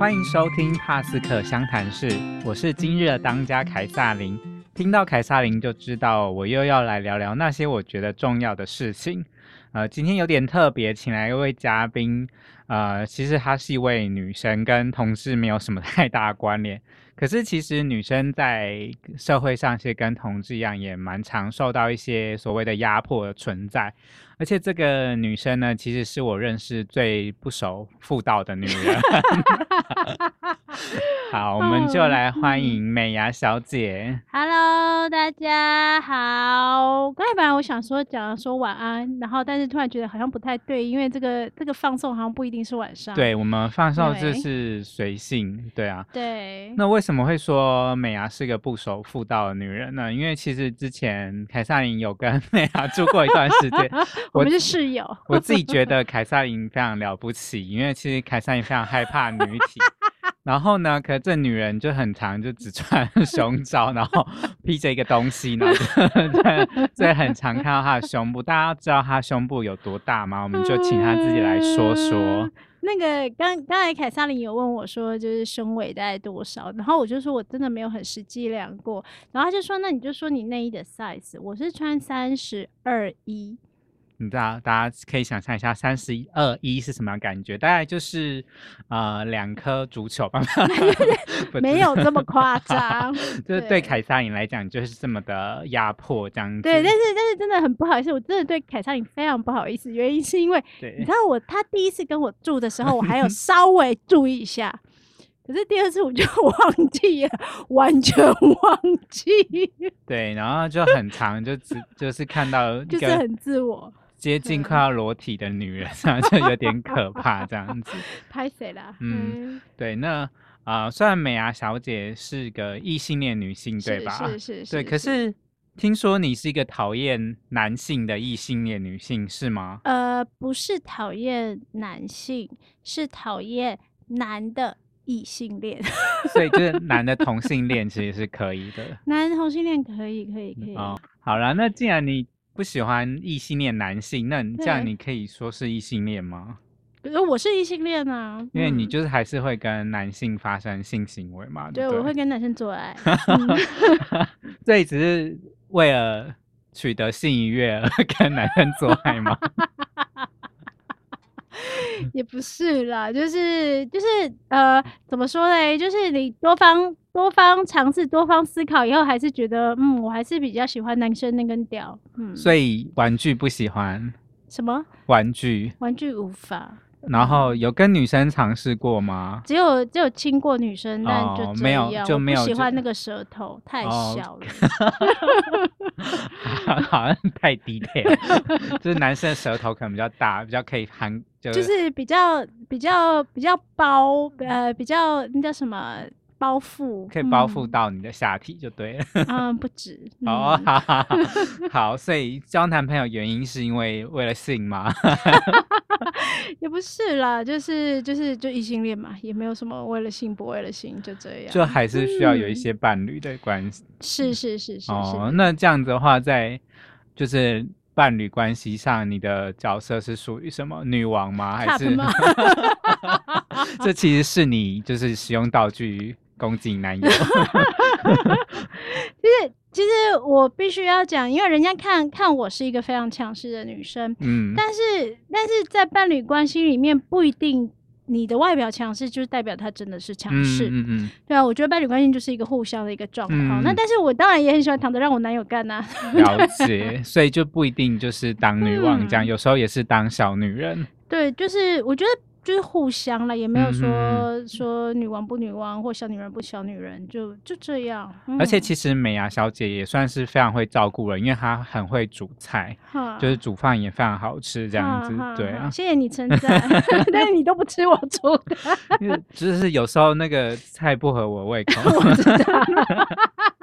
欢迎收听帕斯克相谈室，我是今日的当家凯撒琳。听到凯撒琳就知道我又要来聊聊那些我觉得重要的事情。呃，今天有点特别，请来一位嘉宾。呃，其实她是一位女生，跟同志没有什么太大关联。可是其实女生在社会上，是跟同志一样，也蛮常受到一些所谓的压迫的存在。而且这个女生呢，其实是我认识最不守妇道的女人。好，我们就来欢迎美牙小姐。Hello，大家好。刚才本来我想说讲说晚安，然后但是突然觉得好像不太对，因为这个这个放送好像不一定是晚上。对我们放送就是随性，对啊。对。那为什么会说美牙是个不守妇道的女人呢？因为其实之前凯撒琳有跟 美牙住过一段时间。我们是室友。我自己觉得凯撒琳非常了不起，因为其实凯撒琳非常害怕女体。然后呢，可这女人就很长，就只穿 胸罩，然后披着一个东西，然后所以 很常看到她的胸部。大家知道她胸部有多大吗？我们就请她自己来说说。那个刚刚才凯撒琳有问我说，就是胸围大概多少？然后我就说我真的没有很实际量过。然后他就说，那你就说你内衣的 size，我是穿三十二一。你知道，大家可以想象一下，三十二一是什么样感觉？大概就是呃两颗足球吧，没有这么夸张。就是对凯撒琳来讲，就是这么的压迫这样子。对，但是但是真的很不好意思，我真的对凯撒琳非常不好意思。原因是因为你知道我他第一次跟我住的时候，我还有 稍微注意一下，可是第二次我就忘记了，完全忘记。对，然后就很长，就只就是看到就是很自我。接近快要裸体的女人，这 样就有点可怕，这样子。拍谁啦？嗯，对，那啊，虽然美牙小姐是个异性恋女性，对吧？是是是。对，可是听说你是一个讨厌男性的异性恋女性，是吗？呃，不是讨厌男性，是讨厌男的异性恋。所以就是男的同性恋其实是可以的。男同性恋可以，可以，可以。哦，好了，那既然你。不喜欢异性恋男性，那这样你可以说是异性恋吗？我是异性恋啊，因为你就是还是会跟男性发生性行为嘛。对，我会跟男生做爱。这只是为了取得性愉悦而跟男生做爱吗？也不是啦，就是就是呃，怎么说嘞？就是你多方多方尝试、多方思考以后，还是觉得嗯，我还是比较喜欢男生那根屌。嗯，所以玩具不喜欢什么玩具？玩具无法。然后有跟女生尝试过吗？只有只有亲过女生，但就没有就没有喜欢那个舌头太小了，好像太低配了。就是男生的舌头可能比较大，比较可以含，就是比较比较比较包，呃，比较那叫什么？包覆可以包覆到你的下体就对了。嗯，不止。哦，好，好，所以交男朋友原因是因为为了性吗？也不是啦，就是就是就异性恋嘛，也没有什么为了性不为了性，就这样。就还是需要有一些伴侣的关系。是是是是。哦，那这样子的话，在就是伴侣关系上，你的角色是属于什么？女王吗？还是？这其实是你就是使用道具。攻击男友，其 实其实我必须要讲，因为人家看看我是一个非常强势的女生，嗯，但是但是在伴侣关系里面，不一定你的外表强势就是代表他真的是强势，嗯嗯，对啊，我觉得伴侣关系就是一个互相的一个状况。那但是我当然也很喜欢躺着让我男友干呐，了解，所以就不一定就是当女王这样，有时候也是当小女人。对，就是我觉得。就是互相了，也没有说说女王不女王或小女人不小女人，就就这样。而且其实美牙小姐也算是非常会照顾人，因为她很会煮菜，就是煮饭也非常好吃，这样子。对啊，谢谢你称赞，但是你都不吃我煮的，就是有时候那个菜不合我胃口。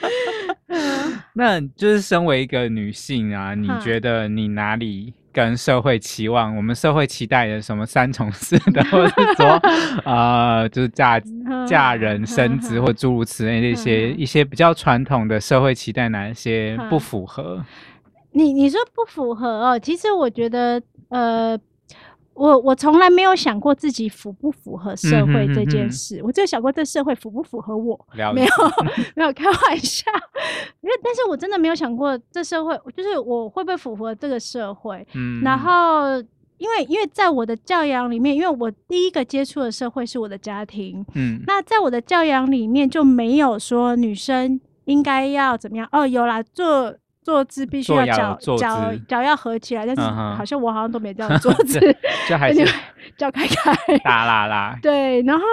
那就是身为一个女性啊，你觉得你哪里？跟社会期望，我们社会期待的什么三从四德，或者说，呃，就是嫁嫁人、生子或诸如此类的一些一些比较传统的社会期待，哪一些不符合？你你说不符合哦？其实我觉得，呃，我我从来没有想过自己符不符合社会这件。事，我就想过这社会符不符合我，没有。没有开玩笑，因为但是我真的没有想过这社会就是我会不会符合这个社会，嗯，然后因为因为在我的教养里面，因为我第一个接触的社会是我的家庭，嗯，那在我的教养里面就没有说女生应该要怎么样哦，有啦做。坐姿必须要脚脚脚要合起来，但是好像我好像都没这样 坐姿，就还 是脚开开，啦啦啦。对，然后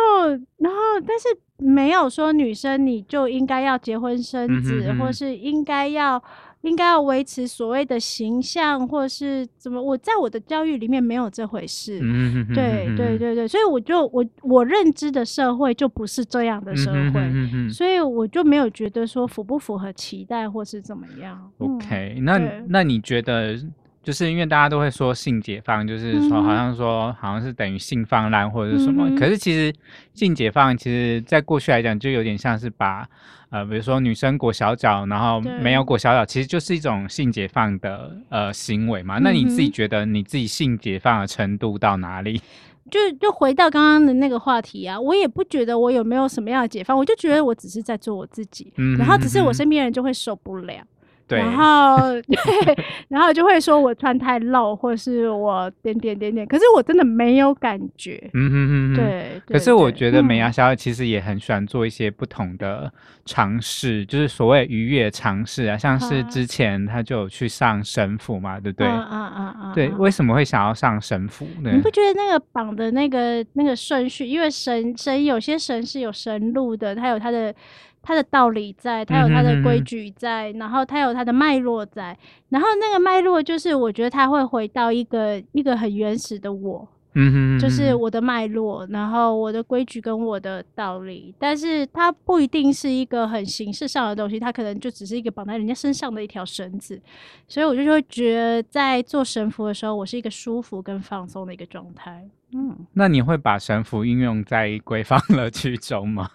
然后但是没有说女生你就应该要结婚生子，或是应该要。应该要维持所谓的形象，或是怎么？我在我的教育里面没有这回事。嗯对对对对，所以我就我我认知的社会就不是这样的社会，所以我就没有觉得说符不符合期待或是怎么样。OK，那那你觉得？就是因为大家都会说性解放，就是说好像说好像是等于性放滥或者是什么，可是其实性解放其实在过去来讲就有点像是把呃比如说女生裹小脚，然后没有裹小脚，其实就是一种性解放的呃行为嘛。那你自己觉得你自己性解放的程度到哪里？就就回到刚刚的那个话题啊，我也不觉得我有没有什么样的解放，我就觉得我只是在做我自己，嗯然后只是我身边人就会受不了。然后，对，然后就会说我穿太露，或是我点点点点，可是我真的没有感觉。嗯哼哼，对。可是我觉得美牙小其实也很喜欢做一些不同的尝试，就是所谓愉悦尝试啊，像是之前他就去上神父嘛，对不对？嗯嗯嗯嗯。对，为什么会想要上神父？你不觉得那个绑的那个那个顺序？因为神神有些神是有神路的，他有他的。他的道理在，它有它的规矩在，然后它有它的脉络在，然后那个脉络就是我觉得它会回到一个一个很原始的我，嗯哼，就是我的脉络，然后我的规矩跟我的道理，但是它不一定是一个很形式上的东西，它可能就只是一个绑在人家身上的一条绳子，所以我就会觉得在做神符的时候，我是一个舒服跟放松的一个状态。嗯，那你会把神符应用在闺房乐趣中吗？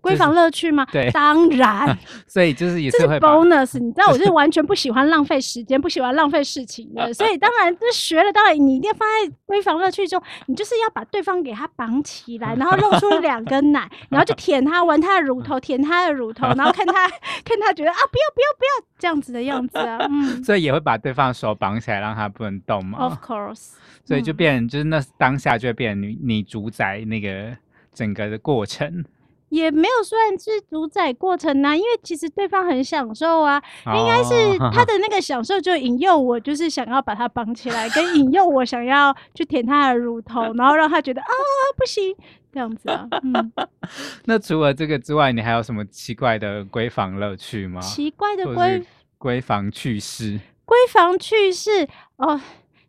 啊？闺房乐趣吗？对，当然。所以就是也是会 bonus，你知道，我是 完全不喜欢浪费时间，不喜欢浪费事情的。所以当然，这学了，当然你一定要放在闺房乐趣中。你就是要把对方给他绑起来，然后露出两根奶，然后就舔他，玩他的乳头，舔他的乳头，然后看他看他觉得啊，不要不要不要这样子的样子啊。嗯。所以也会把对方的手绑起来，让他不能动嘛。Of course。所以就变，就是那当下就会变你你主宰那个整个的过程。也没有算是主宰过程呐，因为其实对方很享受啊，应该是他的 那个享受就引诱我，就是想要把他绑起来，跟引诱我想要去舔他的乳头，然后让他觉得啊不行这样子啊。嗯，那除了这个之外，你还有什么奇怪的闺房乐趣吗？奇怪的闺闺房趣事？闺房趣事哦，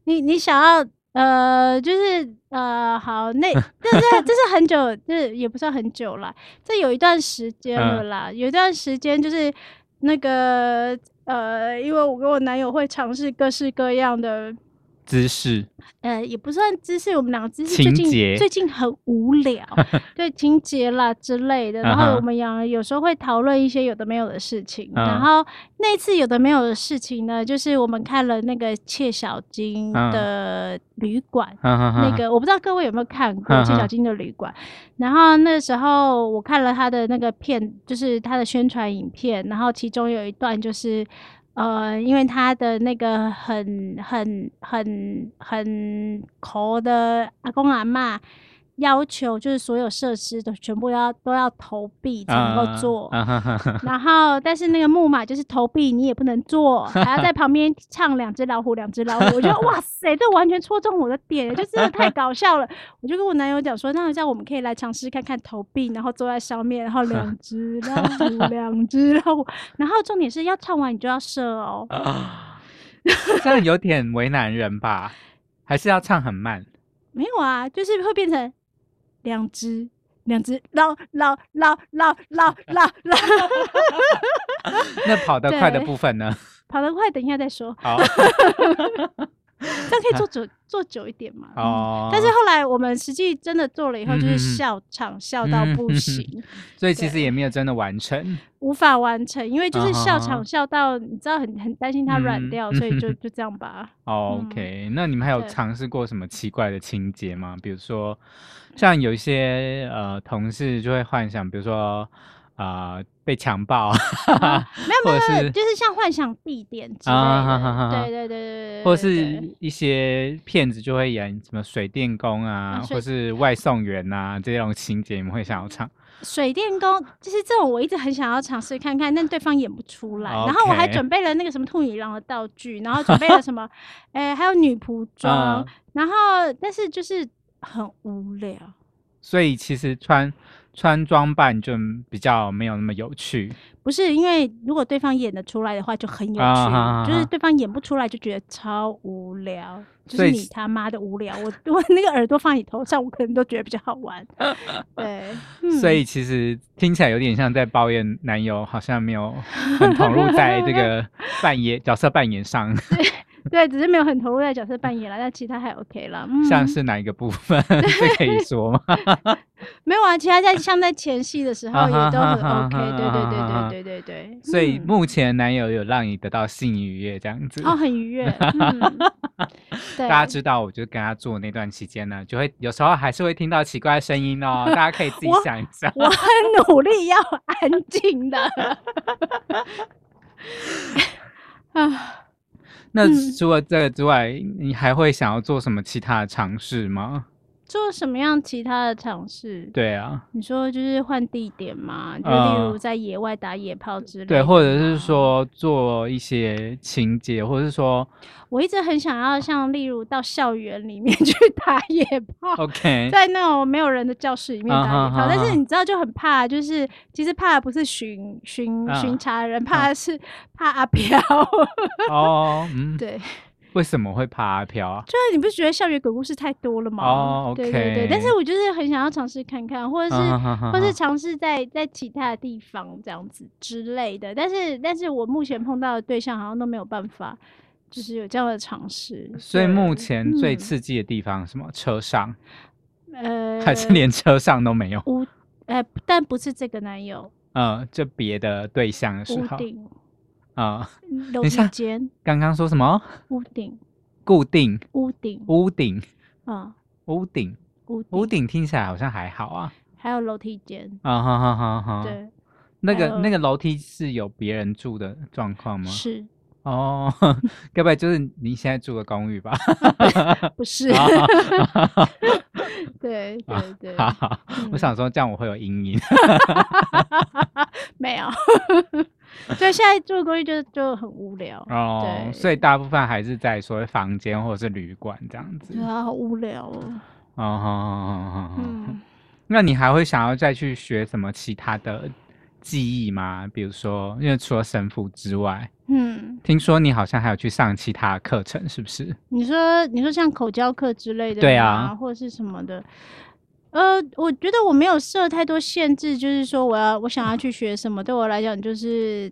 你你想要？呃，就是呃，好，那 这是这是很久，就是也不算很久了，这有一段时间了啦，有一段时间就是那个呃，因为我跟我男友会尝试各式各样的。姿势，呃，也不算姿势，我们两个姿势最近最近很无聊，对情节啦之类的。然后我们两有时候会讨论一些有的没有的事情。然后那次有的没有的事情呢，就是我们看了那个切小金的旅馆，那个我不知道各位有没有看过切小金的旅馆。然后那时候我看了他的那个片，就是他的宣传影片，然后其中有一段就是。呃，因为他的那个很很很很抠的阿公阿妈。要求就是所有设施都全部要都要投币才能够做，然后但是那个木马就是投币你也不能做，还要在 旁边唱两只老虎两只老虎，我觉得 哇塞，这完全戳中我的点，就真的太搞笑了。我就跟我男友讲说，那这样我们可以来尝试看看投币，然后坐在上面，然后两 只老虎两只老虎，然后重点是要唱完你就要射哦，这样有点为难人吧？还是要唱很慢？没有啊，就是会变成。两只，两只，老老老老老老老。那跑得快的部分呢？跑得快，等一下再说。好。这样可以做久做久一点嘛？哦。但是后来我们实际真的做了以后，就是笑场笑到不行，所以其实也没有真的完成，无法完成，因为就是笑场笑到你知道很很担心它软掉，所以就就这样吧。OK，那你们还有尝试过什么奇怪的情节吗？比如说，像有一些呃同事就会幻想，比如说。啊，被强暴，没有没有，就是像幻想地点之类的，对对对对对，或者是一些骗子就会演什么水电工啊，或是外送员啊这种情节，你们会想要唱？水电工就是这种，我一直很想要尝试看看，但对方演不出来。然后我还准备了那个什么兔女郎的道具，然后准备了什么，哎，还有女仆装，然后但是就是很无聊。所以其实穿。穿装扮就比较没有那么有趣，不是因为如果对方演得出来的话就很有趣，就是对方演不出来就觉得超无聊，就是你他妈的无聊，我 我那个耳朵放你头上，我可能都觉得比较好玩。对，所以其实听起来有点像在抱怨男友好像没有很投入在这个扮演角色扮演上。对，只是没有很投入在角色扮演了，但其他还 OK 了。像是哪一个部分？这可以说吗？没有啊，其他在像在前戏的时候也都很 OK。对对对对对对对。所以目前男友有让你得到性愉悦这样子？哦，很愉悦。大家知道，我就跟他做那段期间呢，就会有时候还是会听到奇怪的声音哦。大家可以自己想一下。我很努力要安静的。啊。那除了这个之外，你还会想要做什么其他的尝试吗？做什么样其他的尝试？对啊，你说就是换地点嘛，就例如在野外打野炮之类。对，或者是说做一些情节，或者是说，我一直很想要像例如到校园里面 去打野炮。OK，在那种没有人的教室里面打野炮，但是你知道就很怕，就是其实怕的不是巡巡巡查人，怕的是怕阿飘。哦，嗯，对。为什么会怕阿飘啊？就是你不是觉得校园鬼故事太多了吗？哦，对对对。但是我就是很想要尝试看看，或者是或是尝试在在其他的地方这样子之类的。但是但是我目前碰到的对象好像都没有办法，就是有这样的尝试。所以目前最刺激的地方什么？车上？呃，还是连车上都没有？屋？哎，但不是这个男友。嗯，就别的对象的时候。啊，楼梯间。刚刚说什么？屋顶。固定。屋顶。屋顶。啊，屋顶。屋屋顶听起来好像还好啊。还有楼梯间。啊哈哈哈哈。对。那个那个楼梯是有别人住的状况吗？是。哦，该不会就是你现在住的公寓吧？不是。对对对。我想说这样我会有阴影。没有。对，现在住公寓就就很无聊哦，对，所以大部分还是在所谓房间或者是旅馆这样子。对啊，好无聊哦。哦，好好好嗯，那你还会想要再去学什么其他的技艺吗？比如说，因为除了神父之外，嗯，听说你好像还有去上其他课程，是不是？你说，你说像口交课之类的，对啊，或者是什么的。呃，我觉得我没有设太多限制，就是说我要我想要去学什么，对我来讲就是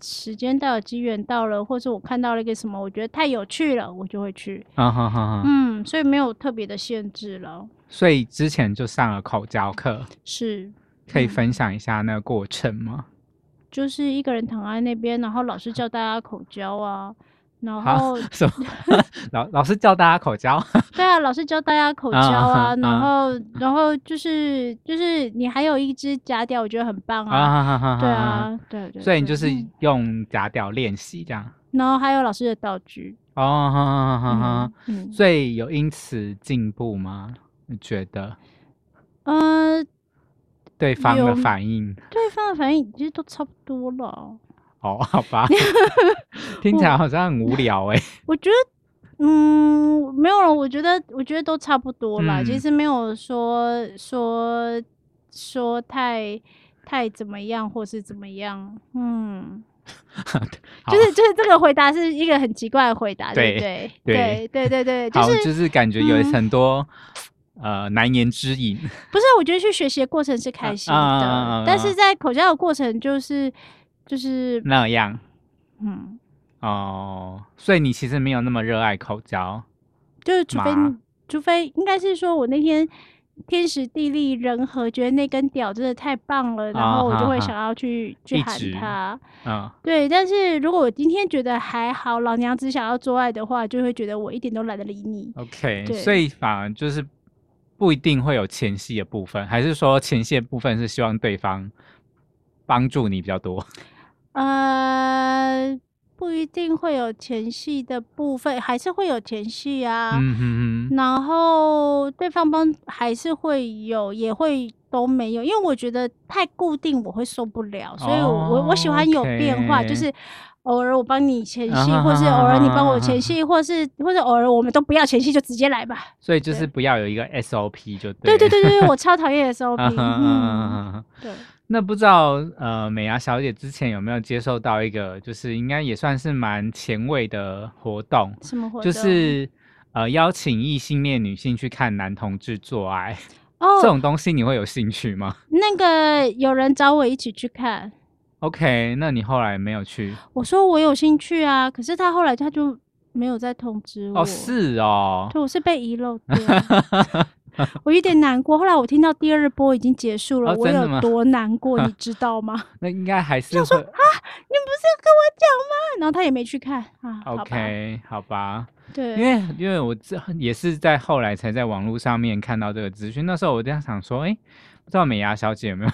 时间到了，机缘到了，或者我看到了一个什么，我觉得太有趣了，我就会去。啊哈哈。嗯，所以没有特别的限制了。所以之前就上了口交课，是可以分享一下那个过程吗？就是一个人躺在那边，然后老师教大家口交啊。然后 什么？老老师教大家口交？对啊，老师教大家口交啊。然后，然后就是就是你还有一只假屌，我觉得很棒啊。对啊，对对。所以你就是用假屌练习这样。然后还有老师的道具哦，哈哈哈哈。所以有因此进步吗？你觉得？呃，对方的反应，对方的反应其实都差不多了。哦，好吧，听起来好像很无聊哎。我觉得，嗯，没有了。我觉得，我觉得都差不多啦。其实没有说说说太太怎么样，或是怎么样。嗯，就是就是这个回答是一个很奇怪的回答，对对对对对对，就是就是感觉有很多呃难言之隐。不是，我觉得去学习的过程是开心的，但是在口交的过程就是。就是那样，嗯哦，所以你其实没有那么热爱口交，就是除非除非应该是说我那天。天时地利人和，觉得那根屌真的太棒了，然后我就会想要去去喊他。嗯，对。但是如果我今天觉得还好，老娘只想要做爱的话，就会觉得我一点都懒得理你。OK，所以反而就是不一定会有前戏的部分，还是说前戏部分是希望对方帮助你比较多？呃。不一定会有前戏的部分，还是会有前戏啊。嗯哼哼。然后对方帮还是会有，也会都没有，因为我觉得太固定我会受不了，所以我我喜欢有变化，就是偶尔我帮你前戏，或是偶尔你帮我前戏，或是或者偶尔我们都不要前戏就直接来吧。所以就是不要有一个 SOP 就对。对对对对，我 超讨厌 SOP。嗯，对。那不知道呃，美牙小姐之前有没有接受到一个，就是应该也算是蛮前卫的活动？什么活动？就是呃，邀请异性恋女性去看男同志做爱。哦，这种东西你会有兴趣吗？那个有人找我一起去看。OK，那你后来没有去？我说我有兴趣啊，可是他后来他就没有再通知我。哦，是哦，对，我是被遗漏掉。我有点难过。后来我听到第二波已经结束了，我有多难过，你知道吗？那应该还是说 啊，你不是要跟我讲吗？然后他也没去看啊。OK，好吧。对，因为因为我这也是在后来才在网络上面看到这个资讯。那时候我这样想说，哎，不知道美牙小姐有没有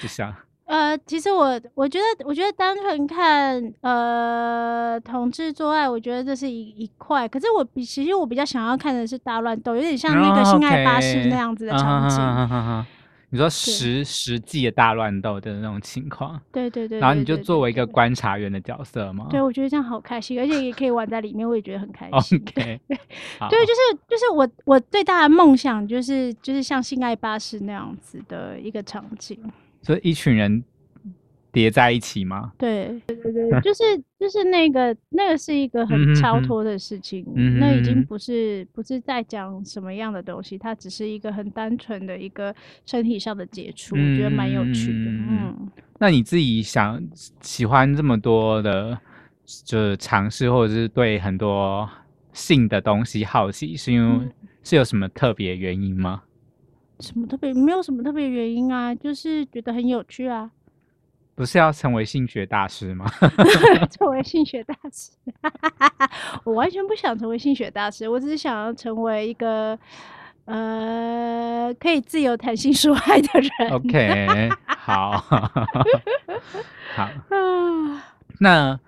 就想。呃，其实我我觉得，我觉得单纯看呃同志做爱，我觉得这是一一块。可是我比其实我比较想要看的是大乱斗，有点像那个性爱巴士那样子的场景。你说实实际的大乱斗的那种情况，对对对。然后你就作为一个观察员的角色吗？对，我觉得这样好开心，而且也可以玩在里面，我也觉得很开心。OK，对，就是就是我我最大的梦想就是就是像性爱巴士那样子的一个场景。所以一群人叠在一起吗？对对对对，就是就是那个那个是一个很超脱的事情，那已经不是不是在讲什么样的东西，它只是一个很单纯的一个身体上的接触，我觉得蛮有趣的。嗯，那你自己想喜欢这么多的，就是尝试或者是对很多性的东西好奇，是因为是有什么特别原因吗？什么特别？没有什么特别原因啊，就是觉得很有趣啊。不是要成为性学大师吗？成为性学大师，我完全不想成为性学大师，我只是想要成为一个呃可以自由谈性说爱的人。OK，好，好，那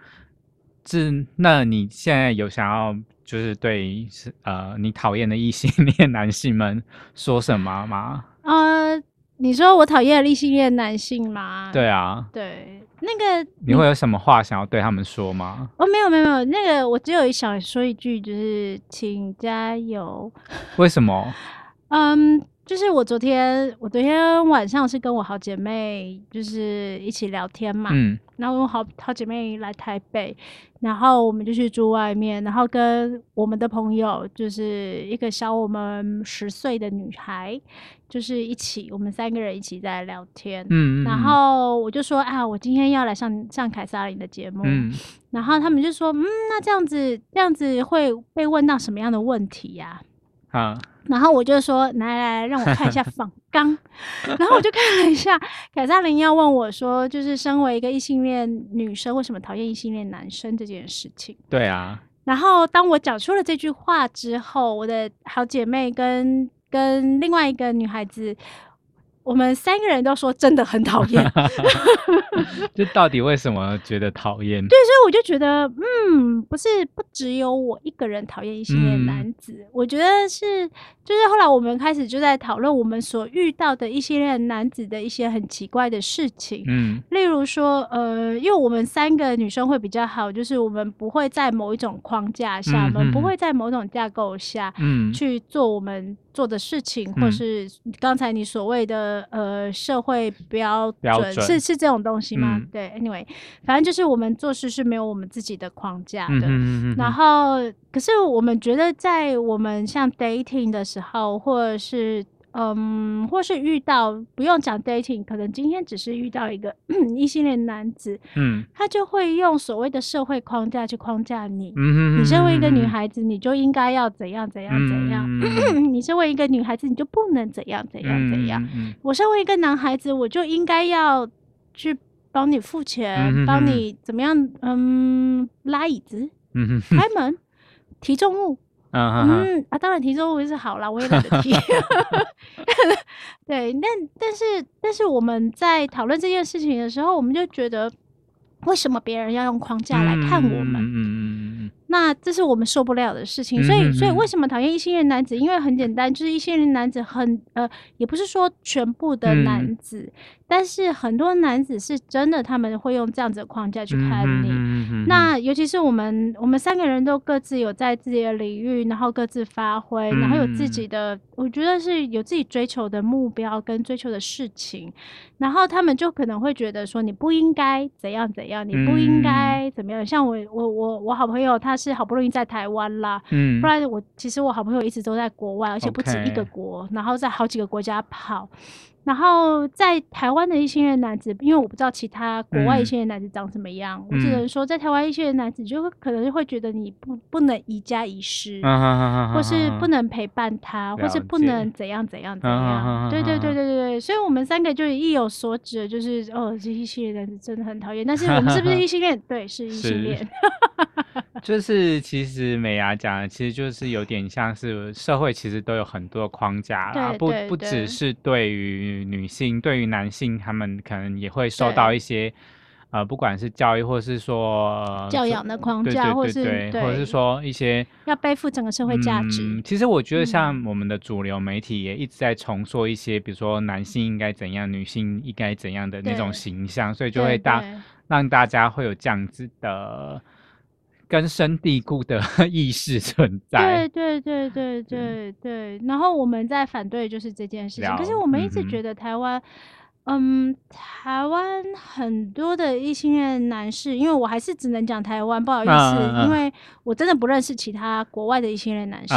这那你现在有想要？就是对是呃，你讨厌的异性恋男性们说什么吗？呃，你说我讨厌异性恋男性吗？对啊，对，那个你会有什么话想要对他们说吗？哦，没有没有没有，那个我只有想说一句，就是请加油。为什么？嗯。就是我昨天，我昨天晚上是跟我好姐妹就是一起聊天嘛，嗯，然后我好好姐妹来台北，然后我们就去住外面，然后跟我们的朋友就是一个小我们十岁的女孩，就是一起，我们三个人一起在聊天，嗯，然后我就说啊，我今天要来上上凯撒琳的节目，嗯，然后他们就说，嗯，那这样子这样子会被问到什么样的问题呀？啊。然后我就说，来来来，让我看一下仿纲。然后我就看了一下，凯撒琳要问我说，就是身为一个异性恋女生，为什么讨厌异性恋男生这件事情？对啊。然后当我讲出了这句话之后，我的好姐妹跟跟另外一个女孩子。我们三个人都说真的很讨厌，就到底为什么觉得讨厌？对，所以我就觉得，嗯，不是不只有我一个人讨厌异性恋男子，我觉得是，就是后来我们开始就在讨论我们所遇到的一系列男子的一些很奇怪的事情，嗯，例如说，呃，因为我们三个女生会比较好，就是我们不会在某一种框架下，我们不会在某种架构下，嗯，去做我们。做的事情，或是刚才你所谓的呃社会标准，是是这种东西吗？对，anyway，反正就是我们做事是没有我们自己的框架的。然后，可是我们觉得在我们像 dating 的时候，或者是嗯，或是遇到不用讲 dating，可能今天只是遇到一个 异性恋男子，嗯，他就会用所谓的社会框架去框架你。嗯你身为一个女孩子，你就应该要怎样怎样怎样。你身为一个女孩子，你就不能怎样怎样怎样。我身为一个男孩子，我就应该要去帮你付钱，帮你怎么样？嗯，拉椅子，嗯开门，提重物。嗯啊，当然提重物是好啦，我也懒得提。对，但但是但是我们在讨论这件事情的时候，我们就觉得，为什么别人要用框架来看我们？嗯嗯嗯。那这是我们受不了的事情。所以所以为什么讨厌异性恋男子？因为很简单，就是异性恋男子很呃，也不是说全部的男子。但是很多男子是真的，他们会用这样子的框架去看你。那尤其是我们，我们三个人都各自有在自己的领域，然后各自发挥，然后有自己的，我觉得是有自己追求的目标跟追求的事情。然后他们就可能会觉得说，你不应该怎样怎样，你不应该怎么样。像我，我，我，我好朋友他是好不容易在台湾啦，不然我其实我好朋友一直都在国外，而且不止一个国，然后在好几个国家跑。然后在台湾的一些男子，因为我不知道其他国外一些男子长什么样，我只能说在台湾一些男子就会可能会觉得你不不能宜家宜室，或是不能陪伴他，或是不能怎样怎样怎样。对对对对对对，所以我们三个就意有所指，就是哦，这一系列男子真的很讨厌。但是我们是不是 异性恋？对，是异性恋。就是其实美雅讲的，其实就是有点像是社会其实都有很多框架啦，不不只是对于女性，对于男性，他们可能也会受到一些呃，不管是教育或是说教养的框架，或是对，或者是说一些要背负整个社会价值。其实我觉得像我们的主流媒体也一直在重塑一些，比如说男性应该怎样，女性应该怎样的那种形象，所以就会大让大家会有这样子的。根深蒂固的 意识存在，对对对对对对。然后我们在反对就是这件事情，可是我们一直觉得台湾，嗯，台湾很多的异性恋男士，因为我还是只能讲台湾，不好意思，因为我真的不认识其他国外的异性恋男士。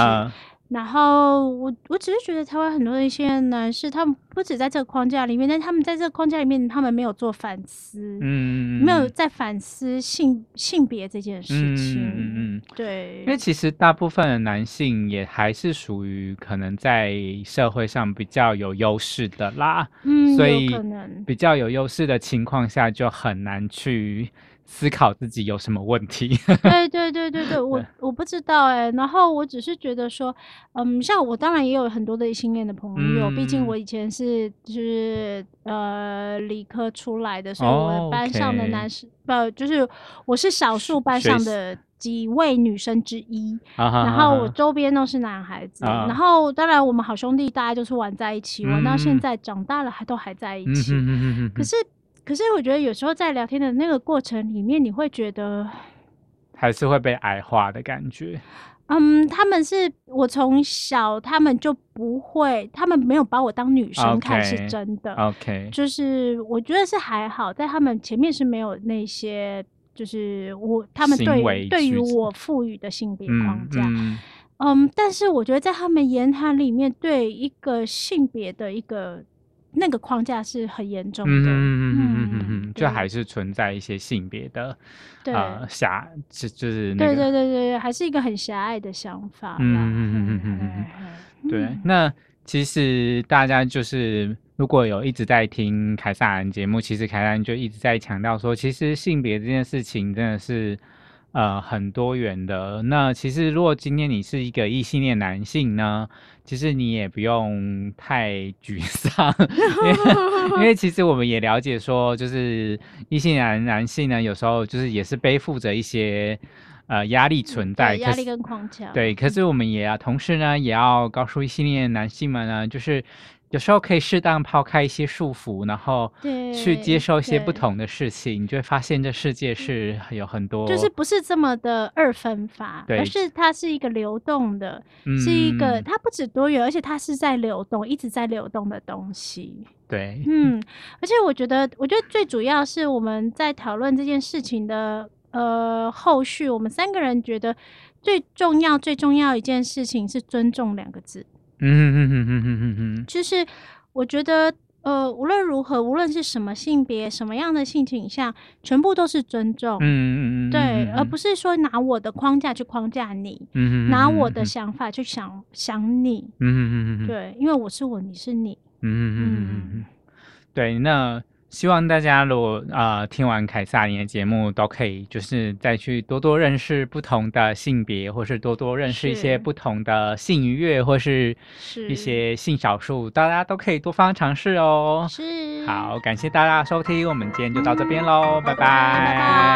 然后我我只是觉得台湾很多的一些男士，他们不止在这个框架里面，但他们在这个框架里面，他们没有做反思，嗯，没有在反思性性别这件事情，嗯嗯，对，因为其实大部分的男性也还是属于可能在社会上比较有优势的啦，嗯，所以比较有优势的情况下，就很难去。思考自己有什么问题？对对对对对，我我不知道哎。然后我只是觉得说，嗯，像我当然也有很多的异性恋的朋友，毕竟我以前是就是呃理科出来的，所以我班上的男生不就是我是少数班上的几位女生之一，然后我周边都是男孩子。然后当然我们好兄弟大家就是玩在一起，玩到现在长大了还都还在一起。可是。可是我觉得有时候在聊天的那个过程里面，你会觉得还是会被矮化的感觉。嗯，他们是我从小他们就不会，他们没有把我当女生看，是真的。OK，就是我觉得是还好，在他们前面是没有那些，就是我他们对对于我赋予的性别框架。嗯，但是我觉得在他们言谈里面，对一个性别的一个。那个框架是很严重的，嗯嗯嗯嗯嗯，就还是存在一些性别的，呃狭，就就是对对对对，还是一个很狭隘的想法。嗯嗯嗯嗯嗯嗯，对。那其实大家就是如果有一直在听凯撒兰节目，其实凯撒兰就一直在强调说，其实性别这件事情真的是。呃，很多元的。那其实，如果今天你是一个异性恋男性呢，其实你也不用太沮丧，因为其实我们也了解说，就是异性男男性呢，有时候就是也是背负着一些呃压力存在，压力跟框架。对，可是我们也要同时呢，也要告诉异性恋男性们呢，就是。有时候可以适当抛开一些束缚，然后去接受一些不同的事情，你就会发现这世界是有很多，就是不是这么的二分法，而是它是一个流动的，是一个它不止多元，而且它是在流动，一直在流动的东西。对，嗯，而且我觉得，我觉得最主要是我们在讨论这件事情的呃后续，我们三个人觉得最重要、最重要一件事情是尊重两个字。嗯嗯嗯嗯嗯嗯，就是我觉得。呃，无论如何，无论是什么性别、什么样的性倾向，全部都是尊重。嗯嗯嗯，对，而不是说拿我的框架去框架你，嗯拿我的想法去想想你。嗯嗯嗯对，因为我是我，你是你。嗯嗯嗯嗯，对，那。希望大家如果呃听完凯撒琳的节目，都可以就是再去多多认识不同的性别，或是多多认识一些不同的性愉悦，或是一些性少数，大家都可以多方尝试哦。是，好，感谢大家收听，我们今天就到这边喽，拜拜。